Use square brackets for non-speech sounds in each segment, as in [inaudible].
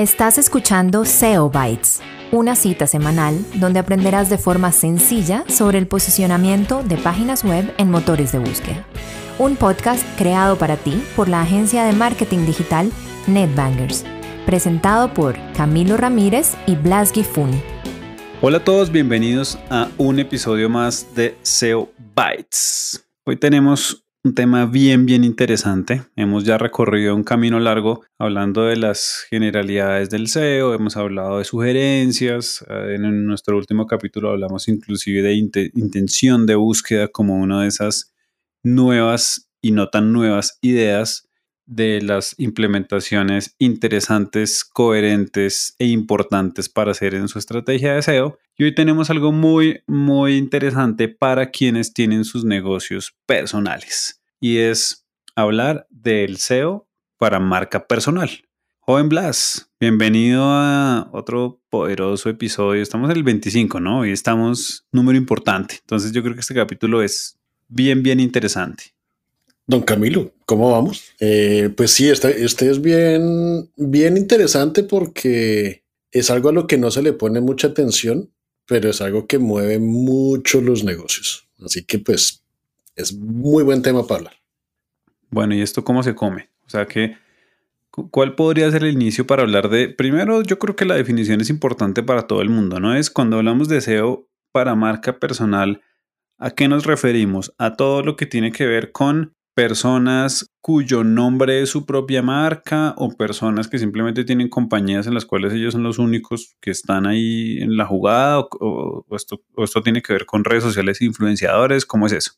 Estás escuchando SEO Bytes, una cita semanal donde aprenderás de forma sencilla sobre el posicionamiento de páginas web en motores de búsqueda. Un podcast creado para ti por la agencia de marketing digital NetBangers, presentado por Camilo Ramírez y Blas Gifun. Hola a todos, bienvenidos a un episodio más de SEO Bytes. Hoy tenemos un tema bien, bien interesante. Hemos ya recorrido un camino largo hablando de las generalidades del SEO, hemos hablado de sugerencias, eh, en nuestro último capítulo hablamos inclusive de intención de búsqueda como una de esas nuevas y no tan nuevas ideas de las implementaciones interesantes, coherentes e importantes para hacer en su estrategia de SEO. Y hoy tenemos algo muy, muy interesante para quienes tienen sus negocios personales. Y es hablar del SEO para marca personal. Joven Blas, bienvenido a otro poderoso episodio. Estamos en el 25, ¿no? Y estamos número importante. Entonces yo creo que este capítulo es bien, bien interesante. Don Camilo, ¿cómo vamos? Eh, pues sí, este, este, es bien, bien interesante porque es algo a lo que no se le pone mucha atención, pero es algo que mueve mucho los negocios. Así que pues es muy buen tema para hablar. Bueno, ¿y esto cómo se come? O sea que, ¿cuál podría ser el inicio para hablar de... Primero, yo creo que la definición es importante para todo el mundo, ¿no? Es cuando hablamos de SEO para marca personal, ¿a qué nos referimos? A todo lo que tiene que ver con personas cuyo nombre es su propia marca o personas que simplemente tienen compañías en las cuales ellos son los únicos que están ahí en la jugada o, esto, esto, tiene que ver con redes sociales e influenciadores, ¿cómo es eso?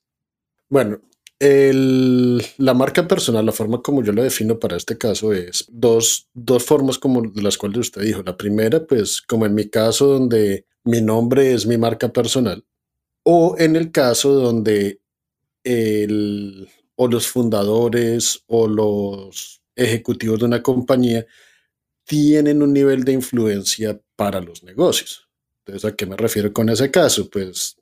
Bueno, la marca personal, la forma como yo lo defino para este caso es dos, dos formas como de las cuales usted dijo. La primera, pues como en mi caso donde mi nombre es mi marca personal o en el caso donde el, o los fundadores o los ejecutivos de una compañía tienen un nivel de influencia para los negocios. Entonces, ¿a qué me refiero con ese caso? Pues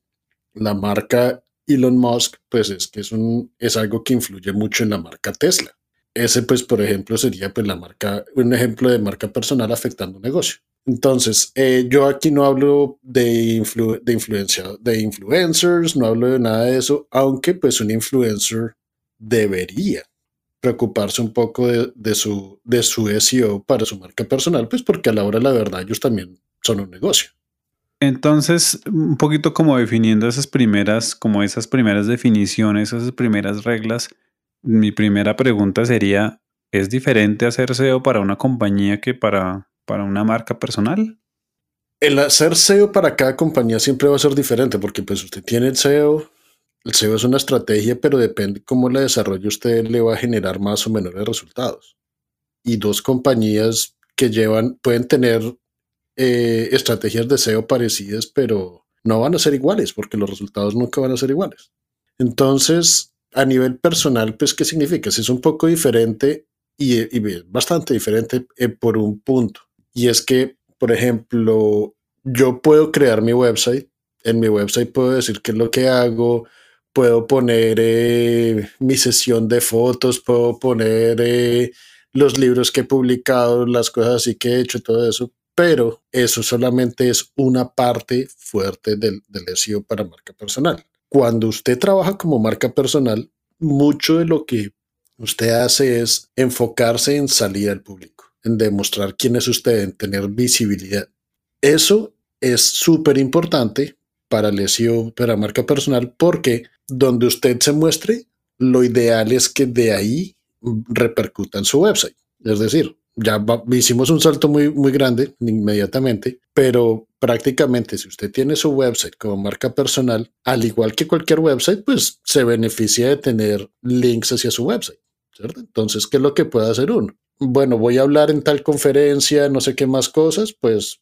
la marca Elon Musk, pues es que es, un, es algo que influye mucho en la marca Tesla. Ese, pues, por ejemplo, sería pues la marca, un ejemplo de marca personal afectando un negocio. Entonces, eh, yo aquí no hablo de, de, influencia, de influencers, no hablo de nada de eso, aunque pues un influencer debería preocuparse un poco de, su, de su SEO para su marca personal, pues porque a la hora de la verdad ellos también son un negocio. Entonces, un poquito como definiendo esas primeras, como esas primeras definiciones, esas primeras reglas, mi primera pregunta sería, ¿es diferente hacer SEO para una compañía que para, para una marca personal? El hacer SEO para cada compañía siempre va a ser diferente porque pues usted tiene el SEO el SEO es una estrategia, pero depende cómo la desarrolle usted, le va a generar más o menores resultados. Y dos compañías que llevan, pueden tener eh, estrategias de SEO parecidas, pero no van a ser iguales, porque los resultados nunca van a ser iguales. Entonces, a nivel personal, pues, ¿qué significa? Si es un poco diferente y, bastante diferente eh, por un punto. Y es que, por ejemplo, yo puedo crear mi website. En mi website puedo decir qué es lo que hago, puedo poner eh, mi sesión de fotos, puedo poner eh, los libros que he publicado, las cosas así que he hecho, todo eso, pero eso solamente es una parte fuerte del, del SEO para marca personal. Cuando usted trabaja como marca personal, mucho de lo que usted hace es enfocarse en salir al público, en demostrar quién es usted, en tener visibilidad. Eso es súper importante para el SEO, para marca personal, porque donde usted se muestre, lo ideal es que de ahí repercuta en su website. Es decir, ya hicimos un salto muy, muy grande inmediatamente, pero prácticamente si usted tiene su website como marca personal, al igual que cualquier website, pues se beneficia de tener links hacia su website. Entonces, ¿qué es lo que puede hacer uno? Bueno, voy a hablar en tal conferencia, no sé qué más cosas, pues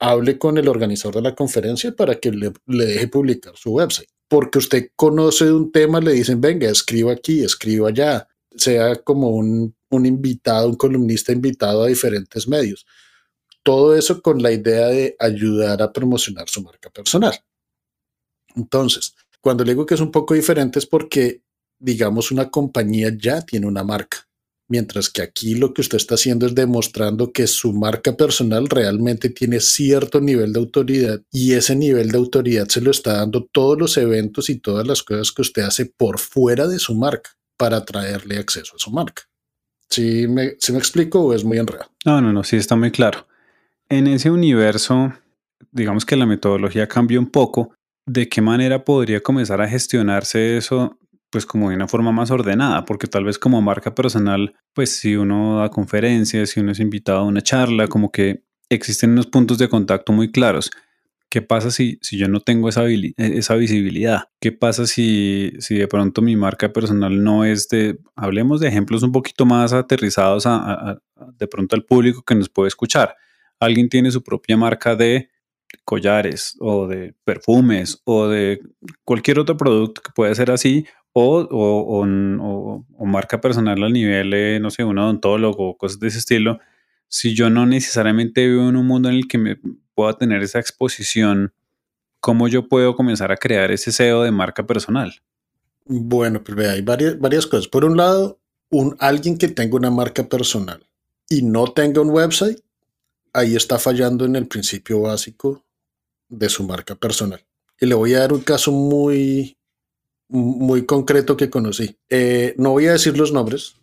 hable con el organizador de la conferencia para que le, deje publicar su website porque usted conoce un tema, le dicen, venga, escriba aquí, escriba allá, sea como un, invitado, un columnista invitado a diferentes medios. Todo eso con la idea de ayudar a promocionar su marca personal. Entonces, cuando le digo que es un poco diferente es porque, digamos, una compañía ya tiene una marca. Mientras que aquí lo que usted está haciendo es demostrando que su marca personal realmente tiene cierto nivel de autoridad y ese nivel de autoridad se lo está dando todos los eventos y todas las cosas que usted hace por fuera de su marca para traerle acceso a su marca. ¿Sí me, me explico o es muy enredado? No, no, no, sí está muy claro. En ese universo, digamos que la metodología cambia un poco. ¿De qué manera podría comenzar a gestionarse eso pues como de una forma más ordenada, porque tal vez como marca personal, pues si uno da conferencias, si uno es invitado a una charla, como que existen unos puntos de contacto muy claros. ¿Qué pasa si, si yo no tengo esa, e, visibilidad? ¿Qué pasa si, si de pronto mi marca personal no es de, hablemos de ejemplos un poquito más aterrizados a, de pronto al público que nos puede escuchar? Alguien tiene su propia marca de collares o de perfumes o de cualquier otro producto que puede ser así o, o, o, marca personal al nivel, no sé, un odontólogo o cosas de ese estilo, si yo no necesariamente vivo en un mundo en el que me pueda tener esa exposición, ¿cómo yo puedo comenzar a crear ese SEO de marca personal? Bueno, pues hay varias, varias cosas. Por un lado, un, alguien que tenga una marca personal y no tenga un website, ahí está fallando en el principio básico de su marca personal. Y le voy a dar un caso muy, muy concreto que conocí. Eh, no voy a decir los nombres,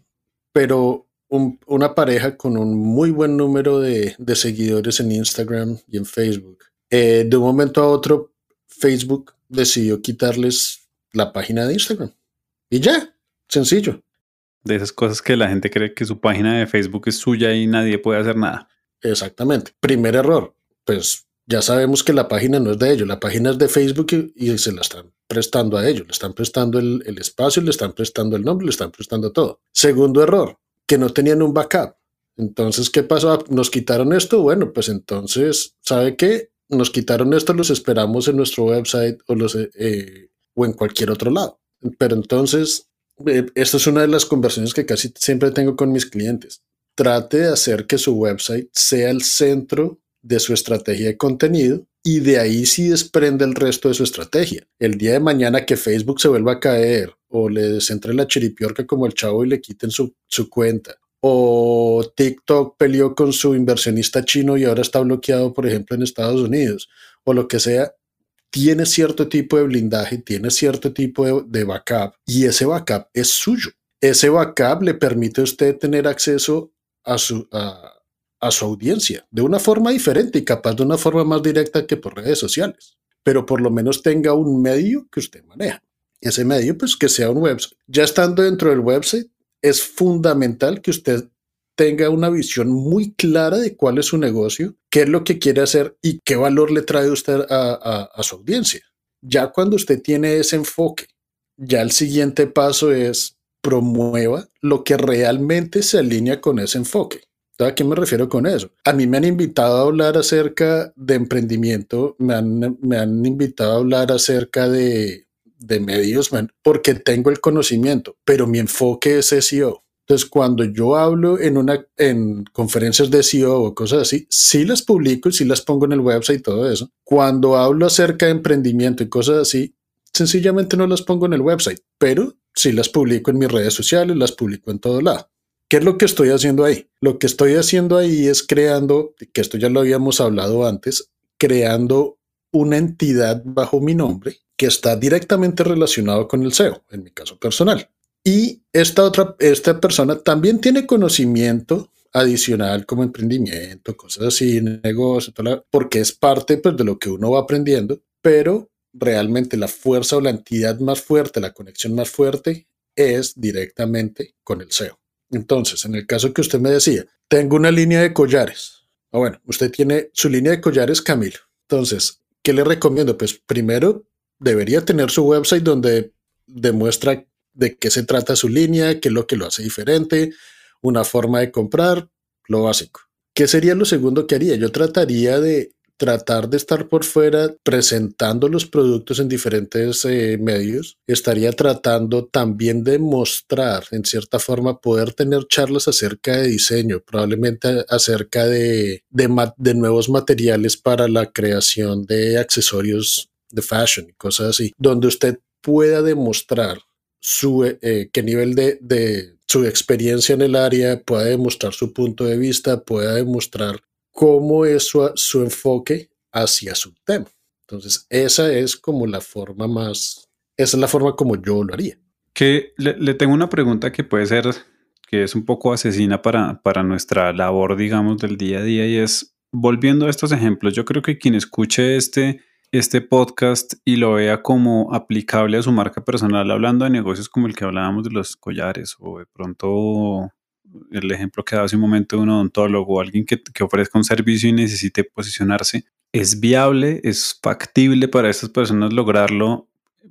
pero una pareja con un muy buen número de, seguidores en Instagram y en Facebook. Eh, de un momento a otro, Facebook decidió quitarles la página de Instagram. Y ya, sencillo. De esas cosas que la gente cree que su página de Facebook es suya y nadie puede hacer nada. Exactamente. Primer error. Pues ya sabemos que la página no es de ellos, la página es de Facebook y, se la están prestando a ellos, le están prestando el, espacio, le están prestando el nombre, le están prestando todo. Segundo error, que no tenían un backup. Entonces, ¿qué pasó? ¿Nos quitaron esto? Bueno, pues entonces, ¿sabe qué? Nos quitaron esto, los esperamos en nuestro website o, los, eh, o en cualquier otro lado. Pero entonces, eh, esto es una de las conversaciones que casi siempre tengo con mis clientes. Trate de hacer que su website sea el centro de su estrategia de contenido y de ahí sí desprende el resto de su estrategia. El día de mañana que Facebook se vuelva a caer o le desentre la chiripiorca como el chavo y le quiten su, su cuenta o TikTok peleó con su inversionista chino y ahora está bloqueado, por ejemplo, en Estados Unidos, o lo que sea, tiene cierto tipo de blindaje, tiene cierto tipo de, backup y ese backup es suyo. Ese backup le permite a usted tener acceso a, su, a su audiencia de una forma diferente y capaz de una forma más directa que por redes sociales, pero por lo menos tenga un medio que usted maneja. Ese medio, pues que sea un website. Ya estando dentro del website, es fundamental que usted tenga una visión muy clara de cuál es su negocio, qué es lo que quiere hacer y qué valor le trae usted a, a su audiencia. Ya cuando usted tiene ese enfoque, ya el siguiente paso es promueva lo que realmente se alinea con ese enfoque. ¿A qué me refiero con eso? A mí me han invitado a hablar acerca de emprendimiento, me han, me han invitado a hablar acerca de, de medios, porque tengo el conocimiento, pero mi enfoque es SEO. Entonces, cuando yo hablo en una en conferencias de SEO o cosas así, sí las publico y sí las pongo en el website y todo eso. Cuando hablo acerca de emprendimiento y cosas así, sencillamente no las pongo en el website, pero sí las publico en mis redes sociales, las publico en todo lado. ¿Qué es lo que estoy haciendo ahí? Lo que estoy haciendo ahí es creando, que esto ya lo habíamos hablado antes, creando una entidad bajo mi nombre que está directamente relacionado con el SEO, en mi caso personal. Y esta otra, esta persona también tiene conocimiento adicional como emprendimiento, cosas así, negocio, porque es parte pues, de lo que uno va aprendiendo, pero realmente la fuerza o la entidad más fuerte, la conexión más fuerte es directamente con el SEO. Entonces, en el caso que usted me decía, tengo una línea de collares. Ah, bueno, usted tiene su línea de collares, Camilo. Entonces, ¿qué le recomiendo? Pues primero, debería tener su website donde demuestra de qué se trata su línea, qué es lo que lo hace diferente, una forma de comprar, lo básico. ¿Qué sería lo segundo que haría? Yo trataría de tratar de estar por fuera presentando los productos en diferentes eh, medios, estaría tratando también de mostrar, en cierta forma, poder tener charlas acerca de diseño, probablemente acerca de, de, nuevos materiales para la creación de accesorios de fashion cosas así, donde usted pueda demostrar su, eh, qué nivel de, de su experiencia en el área, pueda demostrar su punto de vista, pueda demostrar cómo es su, su enfoque hacia su tema. Entonces, esa es como la forma más, esa es la forma como yo lo haría. Que le, tengo una pregunta que puede ser, que es un poco asesina para, para nuestra labor, digamos, del día a día y es, volviendo a estos ejemplos, yo creo que quien escuche este, este podcast y lo vea como aplicable a su marca personal, hablando de negocios como el que hablábamos de los collares o de pronto el ejemplo que daba hace un momento de un odontólogo o alguien que, que ofrezca un servicio y necesite posicionarse, es viable, es factible para estas personas lograrlo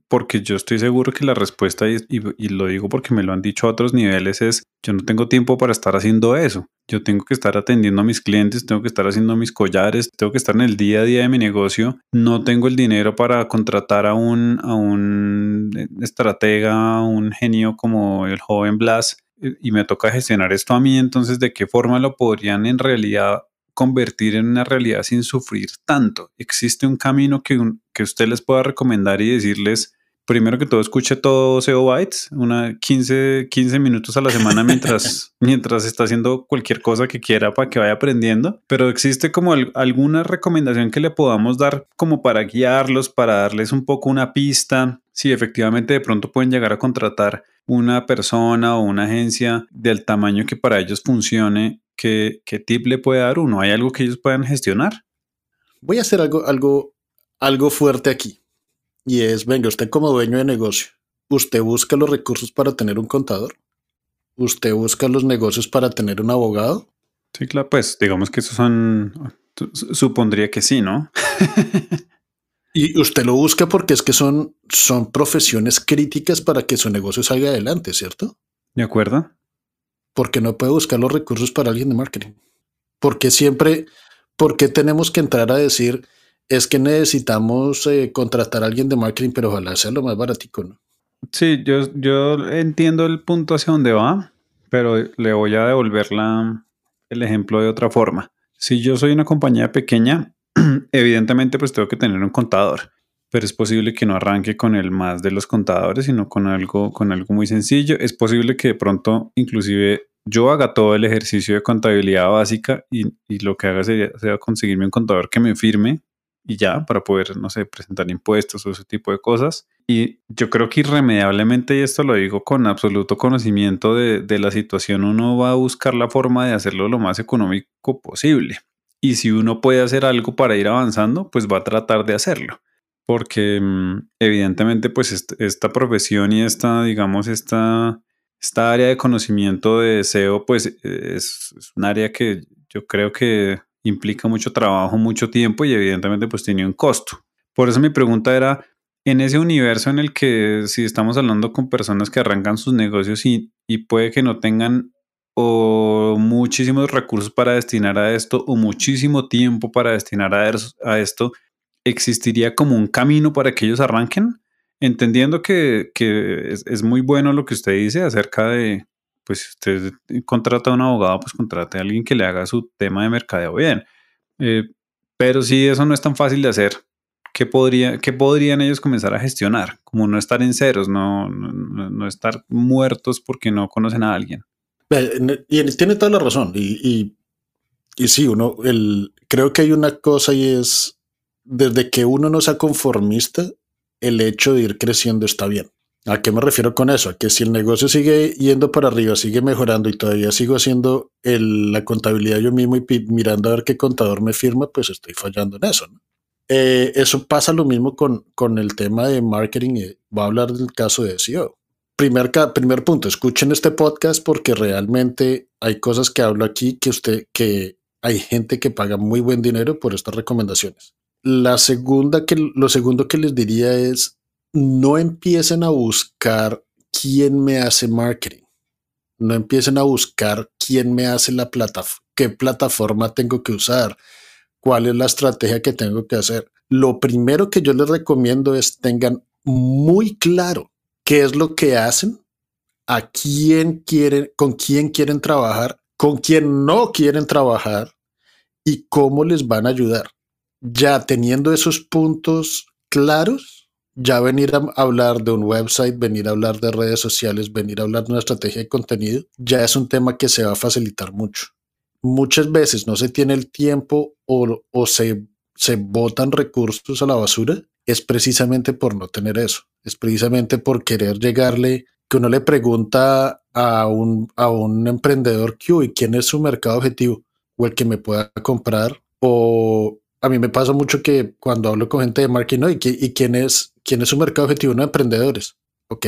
porque yo estoy seguro que la respuesta, y, y, lo digo porque me lo han dicho a otros niveles, es yo no tengo tiempo para estar haciendo eso. Yo tengo que estar atendiendo a mis clientes, tengo que estar haciendo mis collares, tengo que estar en el día a día de mi negocio. No tengo el dinero para contratar a un, a un estratega, un genio como el joven Blas, y me toca gestionar esto a mí. Entonces, ¿de qué forma lo podrían en realidad convertir en una realidad sin sufrir tanto? ¿Existe un camino que, que usted les pueda recomendar y decirles, primero que todo, escuche todo SEO Bytes, una 15, 15 minutos a la semana mientras, [laughs] mientras está haciendo cualquier cosa que quiera para que vaya aprendiendo. Pero existe como alguna recomendación que le podamos dar como para guiarlos, para darles un poco una pista, si efectivamente de pronto pueden llegar a contratar una persona o una agencia del tamaño que para ellos funcione, ¿qué, qué tip le puede dar uno? ¿Hay algo que ellos puedan gestionar? Voy a hacer algo, algo, algo fuerte aquí. Y es, venga, usted como dueño de negocio, ¿usted busca los recursos para tener un contador? ¿Usted busca los negocios para tener un abogado? Sí, claro, pues digamos que esos son, supondría que sí, ¿no? [laughs] y usted lo busca porque es que son, son profesiones críticas para que su negocio salga adelante, ¿cierto? De acuerdo. Porque no puede buscar los recursos para alguien de marketing. Porque siempre, porque tenemos que entrar a decir, es que necesitamos eh, contratar a alguien de marketing, pero ojalá sea lo más baratico, ¿no? Sí, yo, yo entiendo el punto hacia dónde va, pero le voy a devolver el ejemplo de otra forma. Si yo soy una compañía pequeña, [clears throat] evidentemente pues tengo que tener un contador, pero es posible que no arranque con el más de los contadores, sino con algo, con algo muy sencillo. Es posible que de pronto inclusive yo haga todo el ejercicio de contabilidad básica y, lo que haga sea conseguirme un contador que me firme y ya, para poder, no sé, presentar impuestos o ese tipo de cosas. Y yo creo que irremediablemente, y esto lo digo con absoluto conocimiento de la situación, uno va a buscar la forma de hacerlo lo más económico posible. Y si uno puede hacer algo para ir avanzando, pues va a tratar de hacerlo. Porque mm, evidentemente, pues esta profesión y esta, digamos, esta, esta área de conocimiento de SEO, pues es, es un área que yo creo que implica mucho trabajo, mucho tiempo y evidentemente pues tiene un costo. Por eso mi pregunta era, en ese universo en el que si estamos hablando con personas que arrancan sus negocios y puede que no tengan o muchísimos recursos para destinar a esto o muchísimo tiempo para destinar a, esto, ¿existiría como un camino para que ellos arranquen? Entendiendo que, que es, muy bueno lo que usted dice acerca de, pues si usted contrata a un abogado, pues contrate a alguien que le haga su tema de mercadeo bien. Eh, pero si eso no es tan fácil de hacer, ¿qué, podría, ¿qué podrían ellos comenzar a gestionar? Como no estar en ceros, no, no, estar muertos porque no conocen a alguien. Y tiene toda la razón. Y, y, y sí, uno, el, creo que hay una cosa y es, desde que uno no sea conformista, el hecho de ir creciendo está bien. ¿A qué me refiero con eso? A que si el negocio sigue yendo para arriba, sigue mejorando y todavía sigo haciendo la contabilidad yo mismo y mirando a ver qué contador me firma, pues estoy fallando en eso. Eh, eso pasa lo mismo con, con el tema de marketing. Voy a hablar del caso de SEO. Primer, primer punto, escuchen este podcast porque realmente hay cosas que hablo aquí que usted, que hay gente que paga muy buen dinero por estas recomendaciones. La segunda que, lo segundo que les diría es no empiecen a buscar quién me hace marketing. No empiecen a buscar quién me hace la plataforma, qué plataforma tengo que usar, cuál es la estrategia que tengo que hacer. Lo primero que yo les recomiendo es tengan muy claro qué es lo que hacen, a quién quieren, con quién quieren trabajar, con quién no quieren trabajar y cómo les van a ayudar. Ya teniendo esos puntos claros, ya venir a hablar de un website, venir a hablar de redes sociales, venir a hablar de una estrategia de contenido, ya es un tema que se va a facilitar mucho. Muchas veces no se tiene el tiempo o, se, se botan recursos a la basura, es precisamente por no tener eso, es precisamente por querer llegarle, que uno le pregunta a un, a un emprendedor que, ¿quién es su mercado objetivo? O el que me pueda comprar, o a mí me pasa mucho que cuando hablo con gente de marketing, ¿no? ¿Y, y quién, es, quién es su mercado objetivo? No, emprendedores. Ok,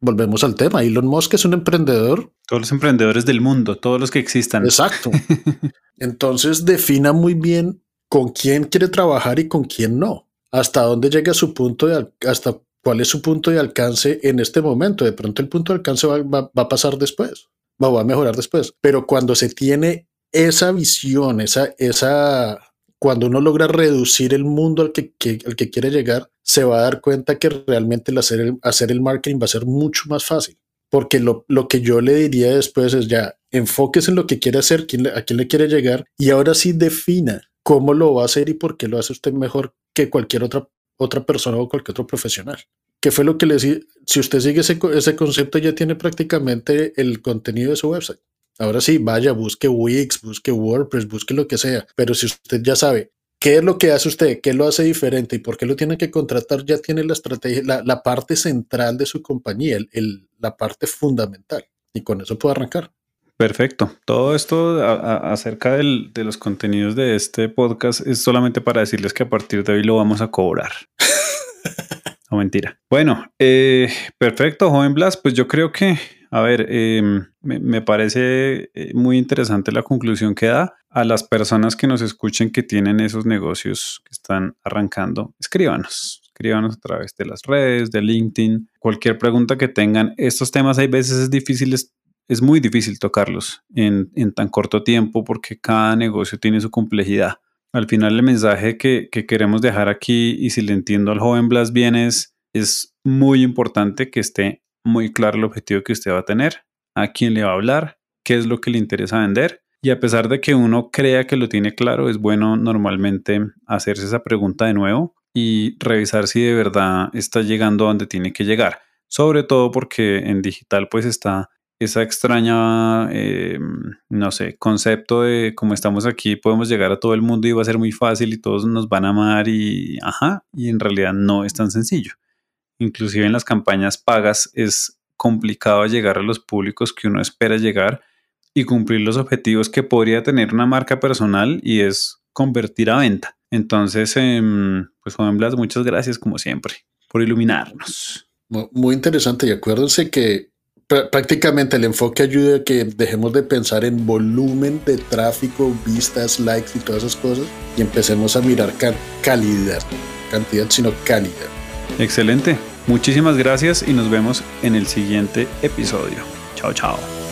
volvemos al tema. Elon Musk es un emprendedor. Todos los emprendedores del mundo, todos los que existan. Exacto. [laughs] Entonces defina muy bien con quién quiere trabajar y con quién no. Hasta dónde llega su punto de hasta cuál es su punto de alcance en este momento. De pronto el punto de alcance va, va, a pasar después, va, a mejorar después. Pero cuando se tiene esa visión, esa, esa cuando uno logra reducir el mundo al que, al que quiere llegar, se va a dar cuenta que realmente hacer, el hacer el marketing va a ser mucho más fácil. Porque lo, lo, que yo le diría después es ya, enfóquese en lo que quiere hacer, quién, a quién le quiere llegar y ahora sí defina cómo lo va a hacer y por qué lo hace usted mejor que cualquier otra, otra persona o cualquier otro profesional. ¿Qué fue lo que le decía? Si usted sigue ese, ese concepto, ya tiene prácticamente el contenido de su website. Ahora sí, vaya, busque Wix, busque WordPress, busque lo que sea. Pero si usted ya sabe qué es lo que hace usted, qué lo hace diferente y por qué lo tiene que contratar, ya tiene la estrategia, la, la parte central de su compañía, el, la parte fundamental. Y con eso puede arrancar. Perfecto. Todo esto a, a, acerca del, de los contenidos de este podcast es solamente para decirles que a partir de hoy lo vamos a cobrar. [laughs] no mentira. Bueno, eh, perfecto, joven Blas. Pues yo creo que a ver, eh, me, me, parece eh, muy interesante la conclusión que da a las personas que nos escuchen que tienen esos negocios que están arrancando. Escríbanos, escríbanos a través de las redes, de LinkedIn, cualquier pregunta que tengan. Estos temas hay veces es difícil, es, muy difícil tocarlos en, en, tan corto tiempo porque cada negocio tiene su complejidad. Al final el mensaje que, que queremos dejar aquí y si le entiendo al joven Blas bien es, es muy importante que esté muy claro el objetivo que usted va a tener, a quién le va a hablar, qué es lo que le interesa vender. Y a pesar de que uno crea que lo tiene claro, es bueno normalmente hacerse esa pregunta de nuevo y revisar si de verdad está llegando a donde tiene que llegar. Sobre todo porque en digital pues está esa extraña, eh, no sé, concepto de como estamos aquí, podemos llegar a todo el mundo y va a ser muy fácil y todos nos van a amar y, ajá, y en realidad no es tan sencillo inclusive en las campañas pagas es complicado llegar a los públicos que uno espera llegar y cumplir los objetivos que podría tener una marca personal y es convertir a venta. Entonces, eh, pues Juan Blas, muchas gracias como siempre por iluminarnos. Muy interesante y acuérdense que prácticamente el enfoque ayuda a que dejemos de pensar en volumen de tráfico, vistas, likes y todas esas cosas y empecemos a mirar calidad, cantidad sino calidad. Excelente. Muchísimas gracias y nos vemos en el siguiente episodio. Chao, chao.